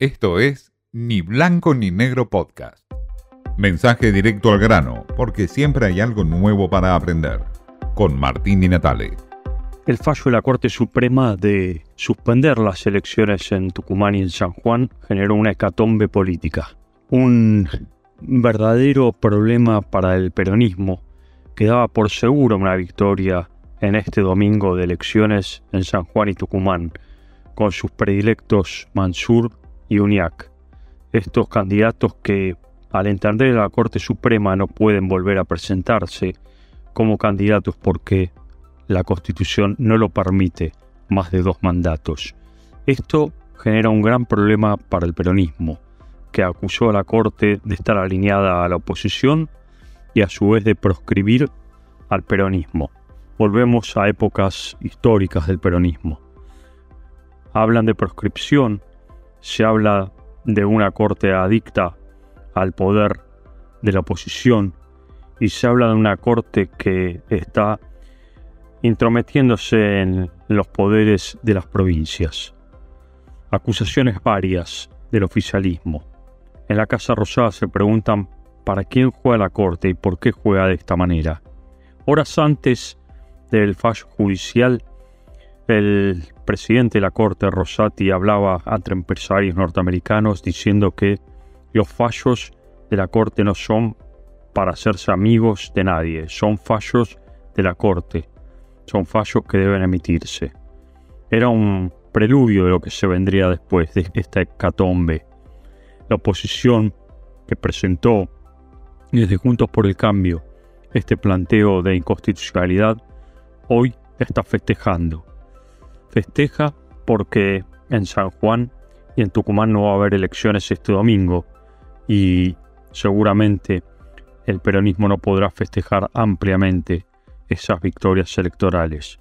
Esto es Ni Blanco ni Negro Podcast. Mensaje directo al grano, porque siempre hay algo nuevo para aprender. Con Martín Di Natale. El fallo de la Corte Suprema de suspender las elecciones en Tucumán y en San Juan generó una hecatombe política. Un verdadero problema para el peronismo que daba por seguro una victoria en este domingo de elecciones en San Juan y Tucumán, con sus predilectos Mansur Uniac. Estos candidatos que, al entender la Corte Suprema, no pueden volver a presentarse como candidatos porque la Constitución no lo permite más de dos mandatos. Esto genera un gran problema para el peronismo, que acusó a la Corte de estar alineada a la oposición y a su vez de proscribir al peronismo. Volvemos a épocas históricas del peronismo. Hablan de proscripción, se habla de una Corte adicta al poder de la oposición y se habla de una Corte que está intrometiéndose en los poderes de las provincias. Acusaciones varias del oficialismo. En la Casa Rosada se preguntan para quién juega la Corte y por qué juega de esta manera. Horas antes del fallo judicial, el presidente de la Corte, Rosati, hablaba ante empresarios norteamericanos diciendo que los fallos de la Corte no son para hacerse amigos de nadie, son fallos de la Corte, son fallos que deben emitirse. Era un preludio de lo que se vendría después de esta hecatombe. La oposición que presentó desde Juntos por el Cambio este planteo de inconstitucionalidad hoy está festejando. Festeja porque en San Juan y en Tucumán no va a haber elecciones este domingo y seguramente el peronismo no podrá festejar ampliamente esas victorias electorales.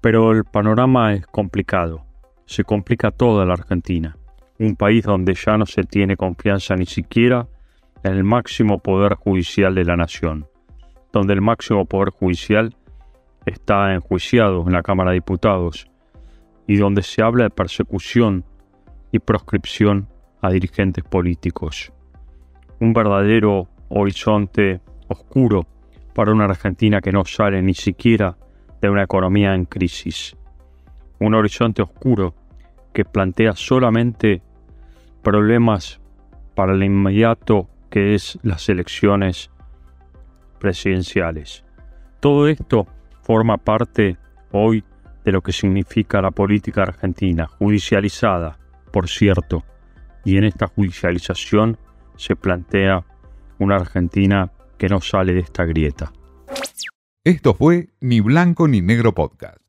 Pero el panorama es complicado. Se complica toda la Argentina, un país donde ya no se tiene confianza ni siquiera en el máximo poder judicial de la nación, donde el máximo poder judicial está enjuiciado en la Cámara de Diputados y donde se habla de persecución y proscripción a dirigentes políticos. Un verdadero horizonte oscuro para una Argentina que no sale ni siquiera de una economía en crisis. Un horizonte oscuro que plantea solamente problemas para el inmediato que es las elecciones presidenciales. Todo esto forma parte hoy de lo que significa la política argentina, judicializada, por cierto, y en esta judicialización se plantea una Argentina que no sale de esta grieta. Esto fue Ni Blanco ni Negro Podcast.